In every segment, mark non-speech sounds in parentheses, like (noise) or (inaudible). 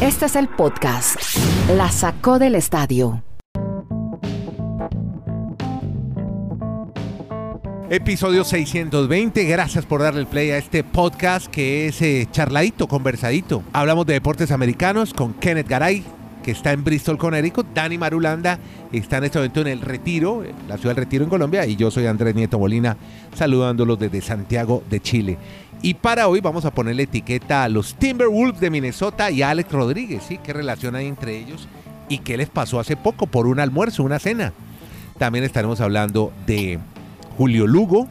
Este es el podcast. La sacó del estadio. Episodio 620, gracias por darle play a este podcast que es eh, charladito, conversadito. Hablamos de deportes americanos con Kenneth Garay, que está en Bristol, Connecticut. Dani Marulanda está en este momento en el Retiro, la ciudad del Retiro en Colombia. Y yo soy Andrés Nieto Molina, saludándolos desde Santiago de Chile. Y para hoy vamos a ponerle etiqueta a los Timberwolves de Minnesota y a Alex Rodríguez, ¿sí? ¿Qué relación hay entre ellos? ¿Y qué les pasó hace poco por un almuerzo, una cena? También estaremos hablando de Julio Lugo.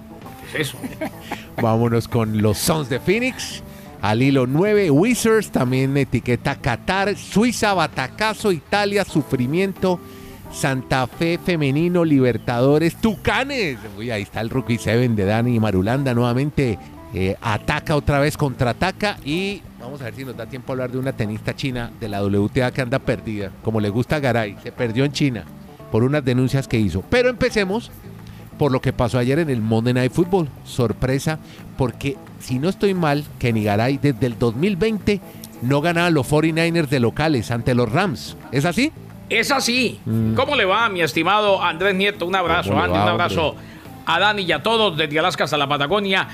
¿Qué es eso? (laughs) Vámonos con los Sons de Phoenix. Al hilo 9, Wizards, también etiqueta Qatar, Suiza, Batacazo, Italia, Sufrimiento, Santa Fe Femenino, Libertadores, Tucanes. Uy, ahí está el Rookie 7 de Dani Marulanda nuevamente. Eh, ataca otra vez, contraataca y vamos a ver si nos da tiempo a hablar de una tenista china de la WTA que anda perdida, como le gusta a Garay. Se perdió en China por unas denuncias que hizo. Pero empecemos por lo que pasó ayer en el Monday Night Football. Sorpresa, porque si no estoy mal, Kenny Garay desde el 2020 no ganaban los 49ers de locales ante los Rams. ¿Es así? Es así. ¿Cómo le va, mi estimado Andrés Nieto? Un abrazo, Mm. ¿Cómo le Andy, va, un abrazo a Dani y a todos, desde Alaska hasta la Patagonia,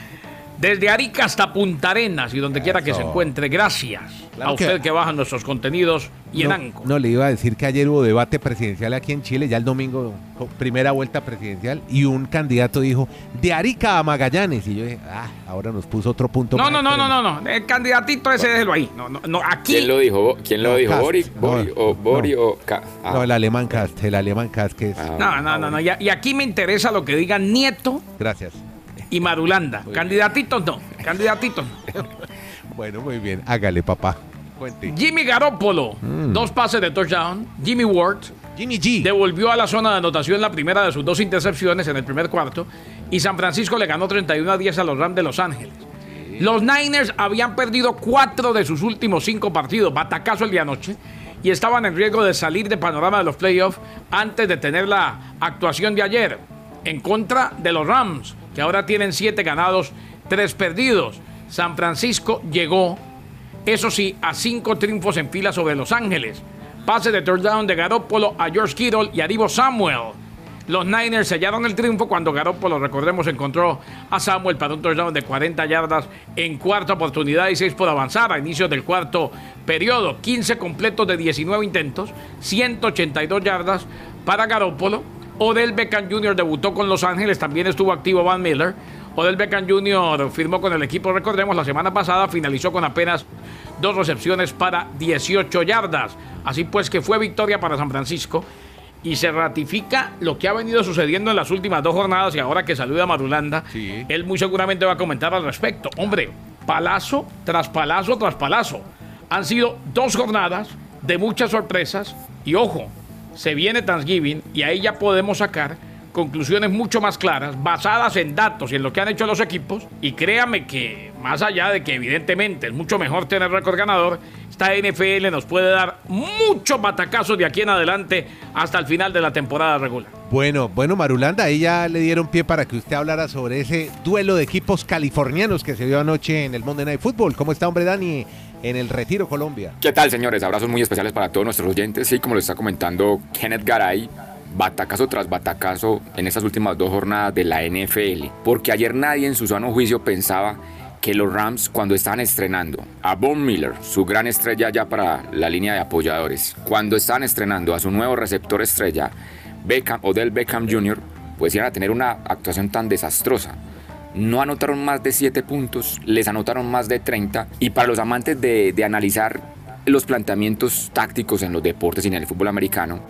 desde Arica hasta Punta Arenas y donde quiera que se encuentre. Gracias Claro a que- usted que baja nuestros contenidos y en no, ANCO. no, le iba a decir que ayer hubo debate presidencial aquí en Chile, ya el domingo, primera vuelta presidencial, y un candidato dijo, de Arica a Magallanes. Y yo dije, ah, ahora nos puso otro punto. No, más no, no, no, extremo". no, no. El candidatito ese déjelo ahí. No, no, no. Aquí. ¿Quién lo dijo? ¿Quién lo No, dijo? ¿Bori? No, ¿Bori o Bori no. o ah, No, el alemán cast, el alemán cast que es... ah, No, no, no, no. Y, y aquí me interesa lo que digan Nieto Gracias. Y Marulanda. Candidatitos no. Candidatitos no. (laughs) Bueno, muy bien, hágale, papá. Cuente. Jimmy Garoppolo, Mm. dos pases de touchdown. Jimmy Ward Jimmy G. devolvió a la zona de anotación la primera de sus dos intercepciones en el primer cuarto. Y San Francisco le ganó 31 a 10 a los Rams de Los Ángeles. Los Niners habían perdido cuatro de sus últimos cinco partidos, batacazo el día anoche, y estaban en riesgo de salir de panorama de los playoffs antes de tener la actuación de ayer en contra de los Rams, que ahora tienen siete ganados, tres perdidos. San Francisco llegó, eso sí, a cinco triunfos en fila sobre Los Ángeles. Pase de touchdown de Garoppolo a George Kittle y a Divo Samuel. Los Niners sellaron el triunfo cuando Garoppolo, recordemos, encontró a Samuel para un touchdown de 40 yardas en cuarta oportunidad y 6 por avanzar a inicios del cuarto periodo. 15 completos de 19 intentos, 182 yardas para Garoppolo. Odell Beckham Jr. debutó con Los Ángeles, también estuvo activo Van Miller. Odell Beckham Jr. firmó con el equipo, recordemos, la semana pasada finalizó con apenas dos recepciones para 18 yardas. Así pues que fue victoria para San Francisco y se ratifica lo que ha venido sucediendo en las últimas dos jornadas y ahora que saluda a Marulanda, Sí. él muy seguramente va a comentar al respecto. Hombre, palazo tras palazo tras palazo. Han sido dos jornadas de muchas sorpresas y ojo, se viene Thanksgiving y ahí ya podemos sacar conclusiones mucho más claras, basadas en datos y en lo que han hecho los equipos. Y créame que, más allá de que evidentemente es mucho mejor tener récord ganador, esta NFL nos puede dar muchos batacazos de aquí en adelante hasta el final de la temporada regular. Bueno, bueno, Marulanda, ahí ya le dieron pie para que usted hablara sobre ese duelo de equipos californianos que se dio anoche en el Monday Night Football. ¿Cómo está, hombre, Dani, en el Retiro, Colombia? ¿Qué tal, señores? Abrazos muy especiales para todos nuestros oyentes. Sí, como lo está comentando Kenneth Garay, batacazo tras batacazo en estas últimas dos jornadas de la NFL. Porque ayer nadie en su sano juicio pensaba que los Rams, cuando estaban estrenando a Von Miller, su gran estrella ya para la línea de apoyadores, cuando estaban estrenando a su nuevo receptor estrella, Beckham, Odell Beckham Jr., pues iban a tener una actuación tan desastrosa. No anotaron más de 7 puntos, les anotaron más de 30. Y para los amantes de, analizar los planteamientos tácticos en los deportes y en el fútbol americano,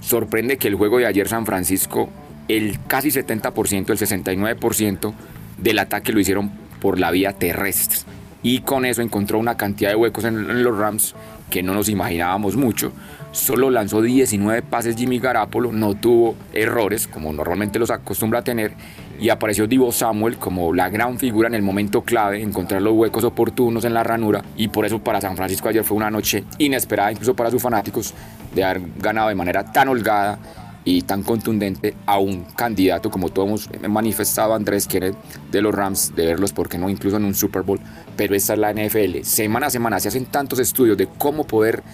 sorprende que el juego de ayer San Francisco, el casi 70%, el 69% del ataque lo hicieron por la vía terrestre. Y con eso encontró una cantidad de huecos en, en los Rams que no nos imaginábamos mucho. Solo lanzó 19 pases Jimmy Garapolo, no tuvo errores como normalmente los acostumbra a tener y apareció Divo Samuel como la gran figura en el momento clave, encontrar los huecos oportunos en la ranura y por eso para San Francisco ayer fue una noche inesperada incluso para sus fanáticos de haber ganado de manera tan holgada y tan contundente a un candidato como todos hemos manifestado Andrés Kenneth de los Rams, de verlos, porque no, incluso en un Super Bowl, pero esta es la NFL. Semana a semana se hacen tantos estudios de cómo poder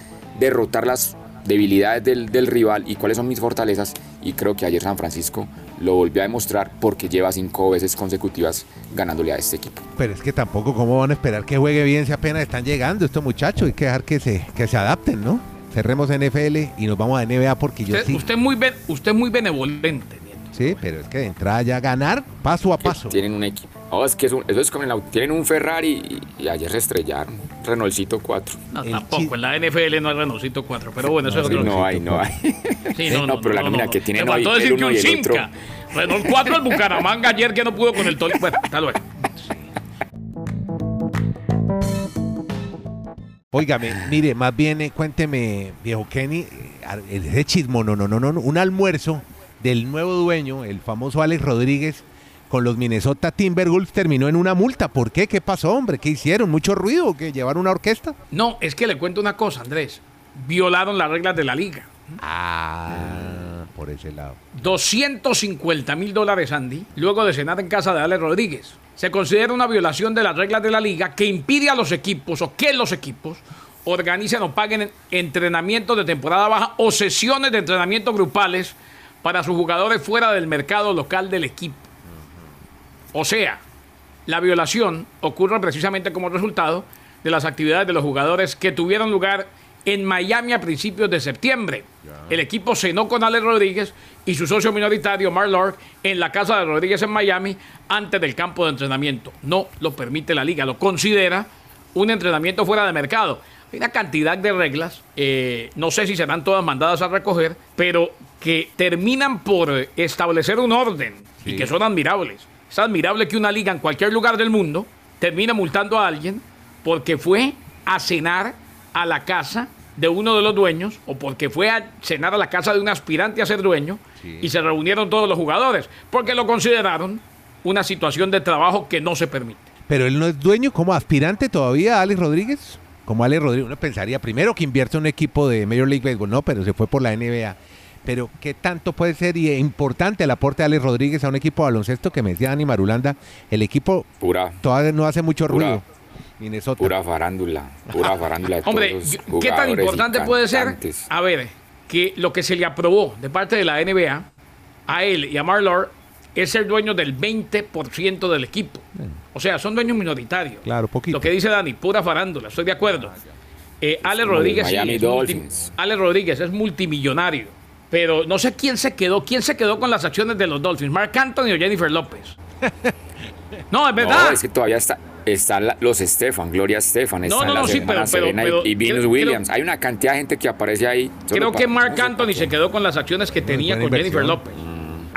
derrotar las debilidades del, del, rival y cuáles son mis fortalezas. Y creo que ayer San Francisco lo volvió a demostrar porque lleva cinco veces consecutivas ganándole a este equipo. Pero es que tampoco, ¿cómo van a esperar que juegue bien si apenas están llegando estos muchachos? Hay que dejar que se, que se adapten, ¿no? Cerremos NFL y nos vamos a NBA porque yo usted, sí. Usted, muy ben, usted muy benevolente. Sí, pero es que de entrada ya ganar paso a paso. Tienen un equipo. Oh, es que es un, eso es como en la, tienen un Ferrari y, y, ayer se estrellaron. Renaultcito 4. No, el tampoco. En la NFL no hay Renaultcito 4. Pero bueno, eso no, es otro. No hay, no hay. (laughs) Sí, no, no, pero la nómina que tienen Me hoy, faltó decir el que uno un y el otro. Simca. Renault 4 al Bucaramanga ayer que no pudo con el Tol. Bueno, hasta luego. Óigame, mire, más bien eh, cuénteme, viejo Kenny, eh, ese chismo, no, no, no, no, un almuerzo del nuevo dueño, el famoso Alex Rodríguez, con los Minnesota Timberwolves terminó en una multa. ¿Por qué? ¿Qué pasó, hombre? ¿Qué hicieron? ¿Mucho ruido? ¿Que llevaron una orquesta? No, es que le cuento una cosa, Andrés. Violaron las reglas de la liga. Ah, por ese lado. 250 mil dólares, Andy, luego de cenar en casa de Alex Rodríguez. Se considera una violación de las reglas de la liga que impide a los equipos o que los equipos organicen o paguen entrenamientos de temporada baja o sesiones de entrenamiento grupales para sus jugadores fuera del mercado local del equipo. O sea, la violación ocurre precisamente como resultado de las actividades de los jugadores que tuvieron lugar en Miami a principios de septiembre. El equipo cenó con Alex Rodríguez y su socio minoritario Mark Lord en la casa de Rodríguez en Miami antes del campo de entrenamiento. No lo permite la liga, lo considera un entrenamiento fuera de mercado. Hay una cantidad de reglas, eh, no sé si serán todas mandadas a recoger, pero que terminan por establecer un orden sí. y que son admirables. Es admirable que una liga en cualquier lugar del mundo termine multando a alguien porque fue a cenar a la casa de uno de los dueños o porque fue a cenar a la casa de un aspirante a ser dueño sí. y se reunieron todos los jugadores porque lo consideraron una situación de trabajo que no se permite. Pero él no es dueño como aspirante todavía, Alex Rodríguez. Como Alex Rodríguez, uno pensaría primero que invierte en un equipo de Major League Baseball, no, pero se fue por la NBA. Pero qué tanto puede ser y importante el aporte de Alex Rodríguez a un equipo de baloncesto que me decía Dani Marulanda, el equipo pura, todavía no hace mucho pura, ruido. Minnesota. Pura farándula, pura farándula. Hombre, ¿qué tan importante puede ser? A ver, que lo que se le aprobó de parte de la NBA a él y a Marlor es ser dueño del 20% del equipo. O sea, son dueños minoritarios. Claro, poquito. Lo que dice Dani, pura farándula, estoy de acuerdo. Eh, Ale Rodríguez, sí, Miami es Dolphins. Ale Rodríguez es multimillonario. Pero no sé quién se quedó, quién se quedó con las acciones de los Dolphins, Mark Anthony o Jennifer López. (laughs) No, es verdad. No, es que todavía está, están los Estefan, Gloria Estefan, no, no, no, sí, pero, Serena pero, y, y Venus creo, Williams. Creo, Hay una cantidad de gente que aparece ahí. Creo que Mark Anthony se quedó con las acciones que tenía con inversión. Jennifer López.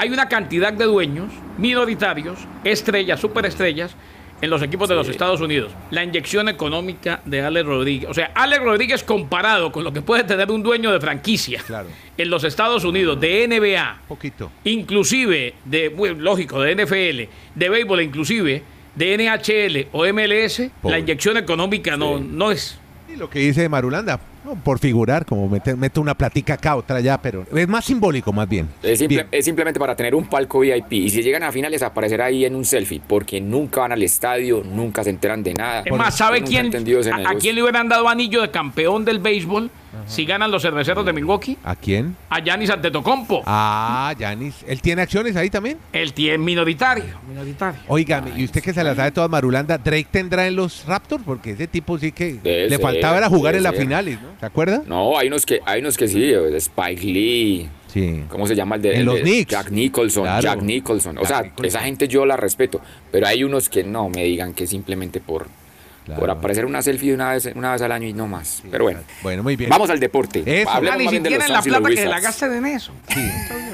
Hay una cantidad de dueños minoritarios, estrellas, superestrellas, en los equipos de los Estados Unidos. La inyección económica de Alex Rodríguez. O sea, Alex Rodríguez comparado con lo que puede tener un dueño de franquicia claro. en los Estados Unidos, de NBA, Poquito. inclusive de, bueno, lógico, de NFL, de béisbol, inclusive de NHL o MLS, Pobre. la inyección económica no, Sí. no es. Y lo que dice Marulanda, no, por figurar, como meter, mete una platica acá, otra allá, pero es más simbólico más bien. Es, simple- Bien. es simplemente para tener un palco VIP. Y si llegan a finales, aparecer ahí en un selfie. Porque nunca van al estadio, nunca se enteran de nada. Es más, ¿sabe quién, a, quién le hubieran dado anillo de campeón del béisbol si ganan los cerveceros de Milwaukee? ¿A quién? A Giannis Antetokounmpo. Ah, Yanis. ¿Él tiene acciones ahí también? El tiene minoritario. Minoritario. Y usted que se la sabe toda Marulanda, ¿Drake tendrá en los Raptors? Porque ese tipo sí que Debe le ser, faltaba era jugar en las finales, ¿no? ¿Se acuerda? No, hay unos que, hay unos que sí. Spike Lee. Sí. ¿Cómo se llama el de, En el los de Knicks. Jack Nicholson. Claro. Jack Nicholson. O Jack sea, Nicholson. esa gente yo la respeto. Pero hay unos que no me digan que simplemente por, Claro. por aparecer una selfie una vez, una vez al año y no más. Pero bueno. Bueno, muy bien. Vamos al deporte. Eso. Hablemos Ah, ni más bien de siquiera los en la y plata que se la gasten en eso.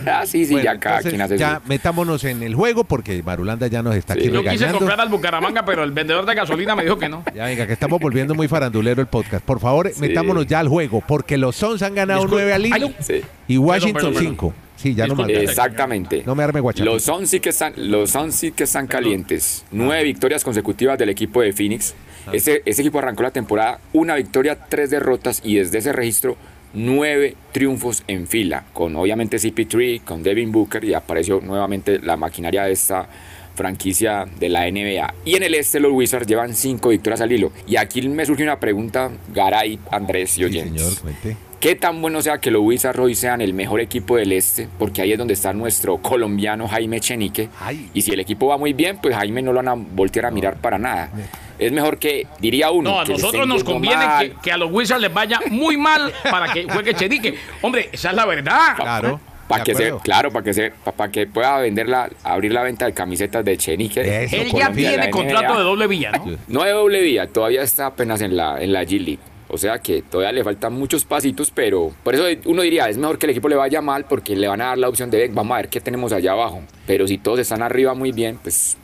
Ah, sí, sí, Bueno, ya cada entonces, quien hace ya metámonos en el juego porque Marulanda ya nos está Sí. aquí Yo quise comprar al Bucaramanga, pero el vendedor de gasolina me dijo que no. Ya venga, que estamos volviendo muy farandulero el podcast. Por favor, Sí. metámonos ya al juego porque los Suns han ganado. 9 al hilo. Sí. y Washington perdón, perdón. 5. Sí, ya no me Exactamente. No me arme. Los Suns sí que están, los sí que están calientes. Nueve victorias consecutivas del equipo de Phoenix. Ese, ese equipo arrancó la temporada una victoria, tres derrotas y desde ese registro nueve triunfos en fila, con obviamente CP3, con Devin Booker y apareció nuevamente la maquinaria de esta franquicia de la NBA. Y en el este los Wizards llevan cinco victorias al hilo. Y aquí me surge una pregunta, Garay, Andrés y oyentes. señor, cuente. ¿Qué tan bueno sea que los Wizards hoy sean el mejor equipo del este? Porque ahí es donde está nuestro colombiano Jaime Chenique. Ay. Y si el equipo va muy bien, pues Jaime no lo van a voltear a mirar para nada. Es mejor que, diría uno, No, a que nosotros nos conviene que, que a los Wizards les vaya muy mal para que juegue Chenique. Hombre, esa es la verdad. Claro. Para que se, claro, para que se, para que pueda vender la, abrir la venta de camisetas de Chenique. Eso, Él ya Colombia, tiene contrato de doble vía, ¿no? No de doble vía, todavía está apenas en la, en la G League. O sea que todavía le faltan muchos pasitos, pero por eso uno diría, es mejor que el equipo le vaya mal porque le van a dar la opción de, vamos a ver qué tenemos allá abajo. Pero si todos están arriba muy bien, pues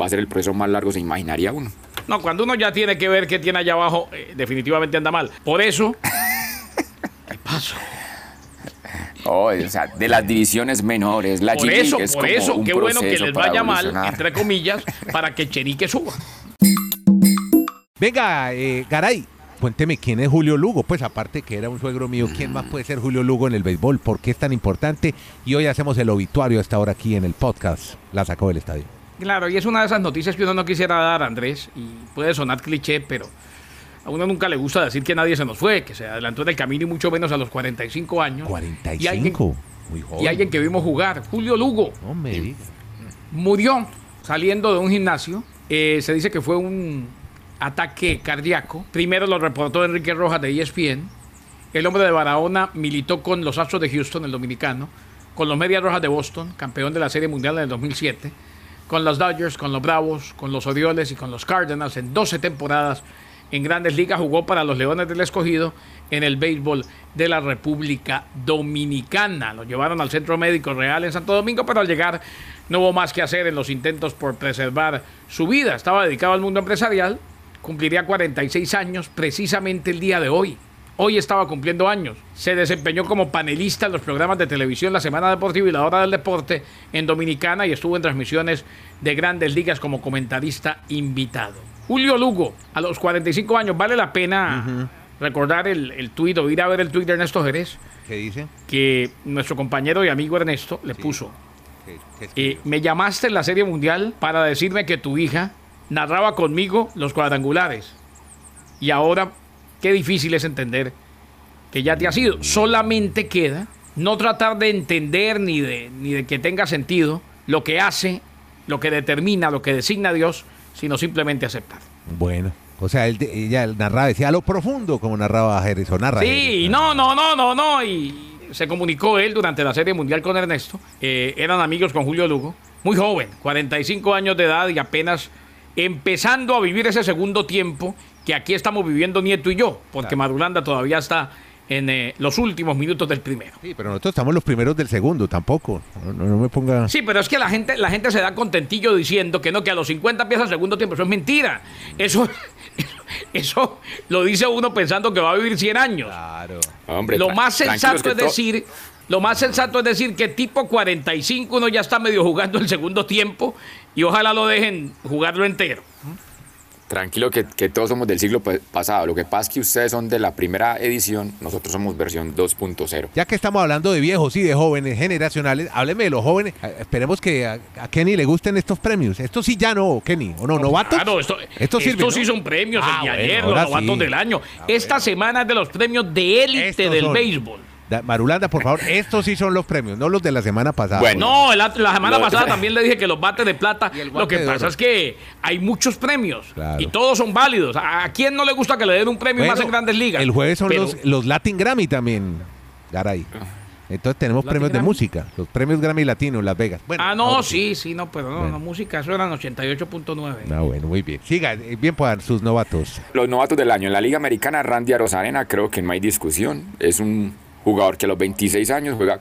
va a ser el proceso más largo, se imaginaría uno. No, cuando uno ya tiene que ver qué tiene allá abajo, eh, definitivamente anda mal. Por eso. (laughs) ¿Qué pasó? Oh, o sea, de las divisiones menores, la Por eso, es por como eso, un qué bueno que proceso les para vaya mal, evolucionar. entre comillas, para que Chenique suba. Venga, eh, Garay, cuénteme quién es Julio Lugo. Pues aparte que era un suegro mío, ¿quién más puede ser Julio Lugo en el béisbol? ¿Por qué es tan importante? Y hoy hacemos el obituario hasta ahora aquí en el podcast. La sacó del estadio. Claro, y es una de esas noticias que uno no quisiera dar, Andrés, y puede sonar cliché, pero a uno nunca le gusta decir que nadie se nos fue, que se adelantó en el camino y mucho menos a los 45 años. 45. Y alguien, Muy joven. y alguien que vimos jugar, Julio Lugo, No me diga. murió saliendo de un gimnasio. Eh, se dice que fue un ataque cardíaco. Primero lo reportó Enrique Rojas de ESPN. El hombre de Barahona militó con los Astros de Houston, el dominicano, con los Medias Rojas de Boston, campeón de la Serie Mundial en el 2007, con los Dodgers, con los Bravos, con los Orioles y con los Cardinals en 12 temporadas en grandes ligas. Jugó para los Leones del Escogido en el béisbol de la República Dominicana. Lo llevaron al Centro Médico Real en Santo Domingo, pero al llegar no hubo más que hacer en los intentos por preservar su vida. Estaba dedicado al mundo empresarial, cumpliría 46 años precisamente el día de hoy. Hoy estaba cumpliendo años. Se desempeñó como panelista en los programas de televisión La Semana Deportiva y La Hora del Deporte en Dominicana y estuvo en transmisiones de grandes ligas como comentarista invitado. Julio Lugo, a los 45 años, vale la pena recordar el, el tuit o ir a ver el tuit de Ernesto Jerez, ¿Qué dice? que nuestro compañero y amigo Ernesto le puso. ¿Qué- qué Eh, me llamaste en la Serie Mundial para decirme que tu hija narraba conmigo los cuadrangulares. Y ahora, qué difícil es entender que ya te has ido. Solamente queda no tratar de entender ni de, ni de que tenga sentido lo que hace, lo que determina, lo que designa Dios, sino simplemente aceptar. Bueno, o sea, él, ella narraba, decía a lo profundo, como narraba Jerez, o narra Sí, Jerez. no, no, no, no, no. Y se comunicó él durante la Serie Mundial con Ernesto. Eh, eran amigos con Julio Lugo. Muy joven, 45 años de edad y apenas empezando a vivir ese segundo tiempo que aquí estamos viviendo Nieto y yo, porque Madulanda todavía está en eh, los últimos minutos del primero. Sí, pero nosotros estamos los primeros del segundo, tampoco. No, no- me ponga... Sí, pero es que la gente, la gente se da contentillo diciendo que no, que a los 50 empieza el segundo tiempo. Eso es mentira. Eso, (laughs) eso lo dice uno pensando que va a vivir 100 años. Claro. Hombre, lo más sensato es decir, lo más sensato es decir que tipo 45 uno ya está medio jugando el segundo tiempo y ojalá lo dejen jugarlo entero. Tranquilo que, que todos somos del siglo pa- pasado. Lo que pasa es que ustedes son de la primera edición, nosotros somos versión 2.0. Ya que estamos hablando de viejos y de jóvenes generacionales, hábleme de los jóvenes. Eh, Esperemos que a, a Kenny le gusten estos premios. Estos sí ya no, Kenny. ¿O no? ¿Novatos? Claro, esto, Estos sí son premios, Ah, el de bueno, ayer, los ahora novatos sí. del año. Ah, Esta bueno. semana es de los premios de élite Estos del son. béisbol. Da- Marulanda, por favor, (laughs) estos sí son los premios, no los de la semana pasada. Bueno. No, la, la semana pasada también le dije que los bates de plata. Lo que pasa oro. es que hay muchos premios Claro. y todos son válidos. ¿A, a quién no le gusta que le den un premio Bueno, más en grandes ligas? El jueves son Pero- los, los Latin Grammy también, Garay. Entonces tenemos ¿Latin premios de música, los premios Grammy Latinos, Las Vegas. Bueno, Ah, no, ahora sí, sí, no, pero no, Bueno. no, música, eso eran 88.9. Ah, bueno, muy bien. Siga, eh, bien puedan sus novatos. Los novatos del año en la Liga Americana, Randy Arozarena, creo que no hay discusión. Es un jugador que a los 26 años juega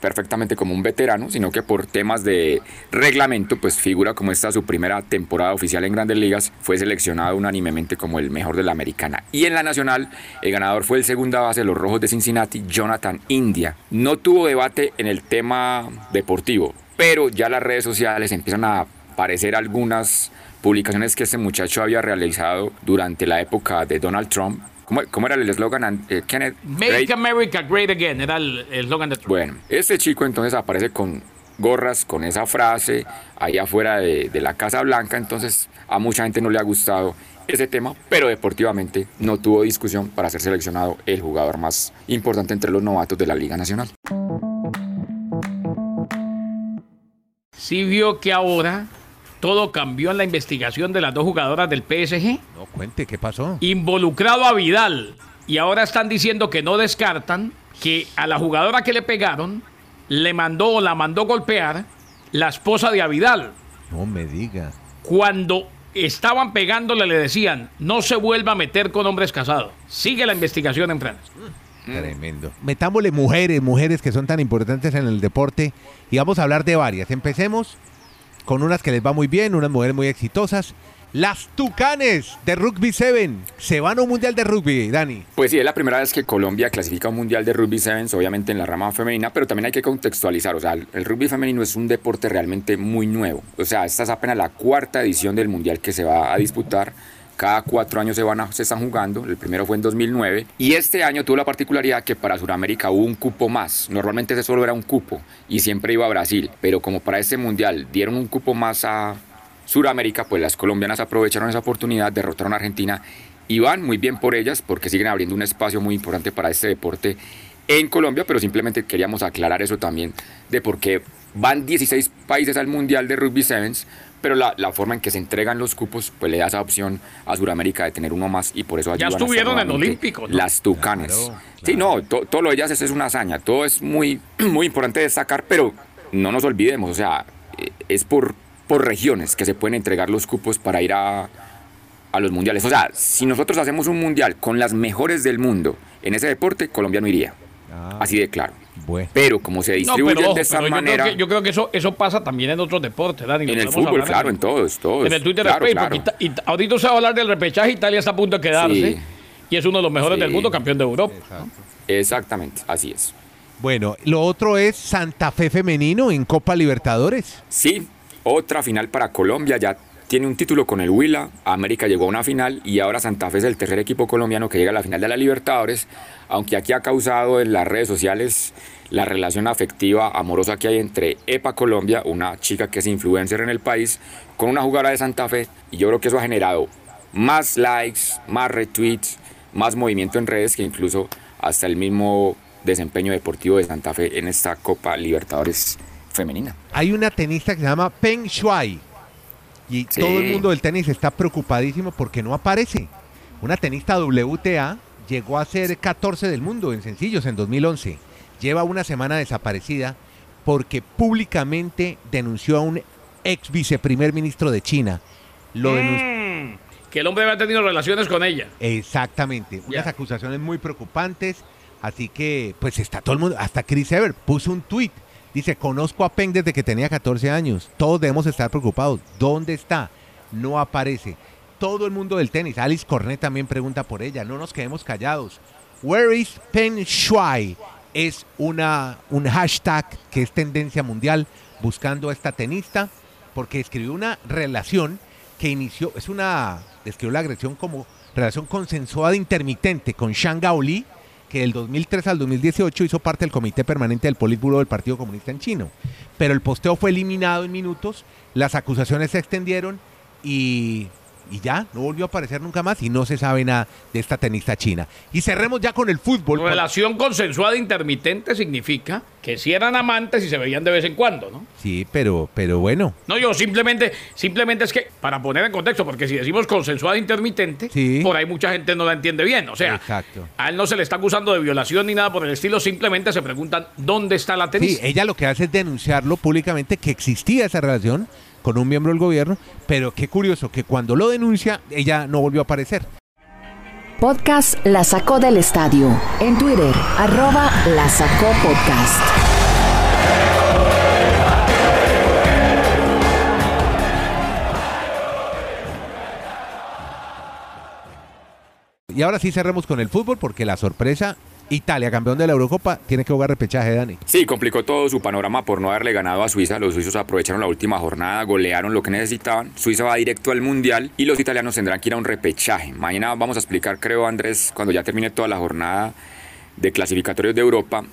perfectamente como un veterano, sino que por temas de reglamento, pues figura como esta su primera temporada oficial en Grandes Ligas, fue seleccionado unánimemente como el mejor de la Americana. Y en la Nacional, el ganador fue el segunda base de los Rojos de Cincinnati, Jonathan India. No tuvo debate en el tema deportivo, pero ya las redes sociales empiezan a aparecer algunas publicaciones que este muchacho había realizado durante la época de Donald Trump ¿Cómo, cómo era el eslogan? eh, Kenneth. Make Great- America Great Again era el el eslogan de Trump. Bueno, este chico entonces aparece con gorras, con esa frase, ahí afuera de, de la Casa Blanca, entonces a mucha gente no le ha gustado ese tema, pero deportivamente no tuvo discusión para ser seleccionado el jugador más importante entre los novatos de la Liga Nacional. Sí vio que ahora todo cambió en la investigación de las dos jugadoras del PSG. No, cuente, ¿qué pasó? Involucrado a Vidal. Y ahora están diciendo que no descartan que a la jugadora que le pegaron le mandó o la mandó golpear la esposa de Avidal. No me diga. Cuando estaban pegándole le decían, no se vuelva a meter con hombres casados. Sigue la investigación en Francia. Tremendo. Metámosle mujeres, mujeres que son tan importantes en el deporte. Y vamos a hablar de varias. Empecemos con unas que les va muy bien, unas mujeres muy exitosas. Las Tucanes de Rugby 7 se van a un mundial de rugby, Dani. Pues sí, es la primera vez que Colombia clasifica un mundial de rugby sevens, obviamente en la rama femenina, pero también hay que contextualizar, o sea, el rugby femenino es un deporte realmente muy nuevo. O sea, esta es apenas la cuarta edición del mundial que se va a disputar. Cada cuatro años se, van a- se están jugando, el primero fue en 2009, y este año tuvo la particularidad que para Sudamérica hubo un cupo más. Normalmente ese solo era un cupo y siempre iba a Brasil, pero como para este mundial dieron un cupo más a Suramérica, pues las colombianas aprovecharon esa oportunidad, derrotaron a Argentina y van muy bien por ellas porque siguen abriendo un espacio muy importante para este deporte en Colombia, pero simplemente queríamos aclarar eso también de por qué van 16 países al Mundial de Rugby Sevens, pero la, la forma en que se entregan los cupos pues le da esa opción a Suramérica de tener uno más y por eso Ya estuvieron en Olímpicos, ¿no? Las Tucanes. Claro, Sí, no, to- todo lo de ellas es, es una hazaña, todo es muy, (clears throat) muy importante destacar, pero no nos olvidemos, o sea, eh, es por, por regiones que se pueden entregar los cupos para ir a, a los mundiales. O sea, si nosotros hacemos un mundial con las mejores del mundo en ese deporte, Colombia no iría. Ah, Así de claro. Bueno. Pero como se No, distribuyen pero, de yo, manera, creo que, yo creo que eso, eso pasa también en otros deportes, Dani. en el fútbol, claro, en- todos, todos. En el Twitter de claro, Facebook. claro. Y, ta- y ta- ahorita usted va a hablar del repechaje. Italia está a punto de quedarse. Sí. Y es uno de los mejores Sí. del mundo, campeón de Europa. ¿no? Exactamente, así es. Bueno, lo otro es Santa Fe Femenino en Copa Libertadores. Sí, otra final para Colombia, ya tiene un título con el Huila, América llegó a una final y ahora Santa Fe es el tercer equipo colombiano que llega a la final de la Libertadores, aunque aquí ha causado en las redes sociales la relación afectiva, amorosa que hay entre EPA Colombia, una chica que es influencer en el país, con una jugadora de Santa Fe y yo creo que eso ha generado más likes, más retweets, más movimiento en redes que incluso hasta el mismo desempeño deportivo de Santa Fe en esta Copa Libertadores femenina. Hay una tenista que se llama Peng Shuai. Y Sí. todo el mundo del tenis está preocupadísimo porque no aparece. Una tenista WTA llegó a ser 14 del mundo en sencillos en 2011. Lleva una semana desaparecida porque públicamente denunció a un ex viceprimer ministro de China. Lo. Mm, que el hombre había tenido relaciones con ella. Exactamente. Unas acusaciones muy preocupantes. Así que, pues está todo el mundo. Hasta Chris Ever puso un tweet. Dice: Conozco a Peng desde que tenía 14 años. Todos debemos estar preocupados. ¿Dónde está? No aparece. Todo el mundo del tenis. Alice Cornet también pregunta por ella. No nos quedemos callados. Where is Peng Shuai? Es una, un hashtag que es tendencia mundial buscando a esta tenista porque escribió una relación que inició, es una, describió la agresión como relación consensuada intermitente con Shang Gaoli, que del 2003 al 2018 hizo parte del comité permanente del Politburo del Partido Comunista en Chino. Pero el posteo fue eliminado en minutos, las acusaciones se extendieron y, y ya, no volvió a aparecer nunca más y no se sabe nada de esta tenista china. Y cerremos ya con el fútbol. Relación consensuada intermitente significa que si eran amantes y se veían de vez en cuando, ¿no? Sí, pero, pero bueno. No, yo simplemente, simplemente es que, para poner en contexto, porque si decimos consensuada intermitente, Sí. por ahí mucha gente no la entiende bien. O sea, Exacto. a él no se le está acusando de violación ni nada por el estilo, simplemente se preguntan dónde está la Sí, tenista. ella lo que hace es denunciarlo públicamente que existía esa relación con un miembro del gobierno, pero qué curioso que cuando lo denuncia ella no volvió a aparecer. Podcast La Sacó del Estadio. En Twitter, arroba La Sacó Podcast. Y ahora sí cerremos con el fútbol porque la sorpresa Italia, campeón de la Eurocopa, tiene que jugar repechaje, Dani. Sí, complicó todo su panorama por no haberle ganado a Suiza. Los suizos aprovecharon la última jornada, golearon lo que necesitaban. Suiza va directo al Mundial y los italianos tendrán que ir a un repechaje. Mañana vamos a explicar, creo, Andrés, cuando ya termine toda la jornada de clasificatorios de Europa,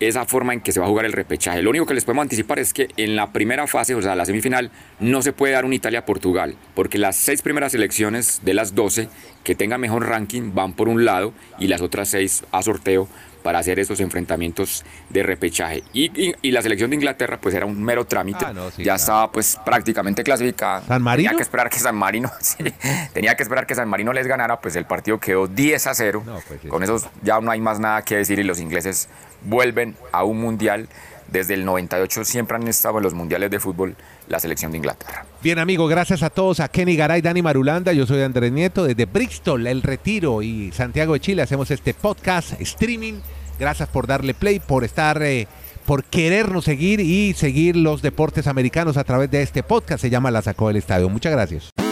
esa forma en que se va a jugar el repechaje. Lo único que les podemos anticipar es que en la primera fase, o sea, la semifinal, no se puede dar un Italia-Portugal, porque las seis primeras selecciones de las 12 que tengan mejor ranking van por un lado y las otras seis a sorteo para hacer esos enfrentamientos de repechaje. Y, la selección de Inglaterra pues era un mero trámite, ah, ya estaba pues prácticamente clasificada. ¿San Marino? Tenía que esperar que San Marino, (laughs) tenía que esperar que San Marino les ganara, pues el partido quedó 10 a 0. Pues, Con eso ya no hay más nada que decir y los ingleses vuelven a un mundial. Desde el 98 siempre han estado en los mundiales de fútbol la selección de Inglaterra. Bien, amigo, gracias a todos, a Kenny Garay, Dani Marulanda. Yo soy Andrés Nieto desde Bristol, El Retiro y Santiago de Chile. Hacemos este podcast streaming Gracias por darle play, por estar, eh, por querernos seguir y seguir los deportes americanos a través de este podcast. Se llama La Sacó del Estadio. Muchas gracias.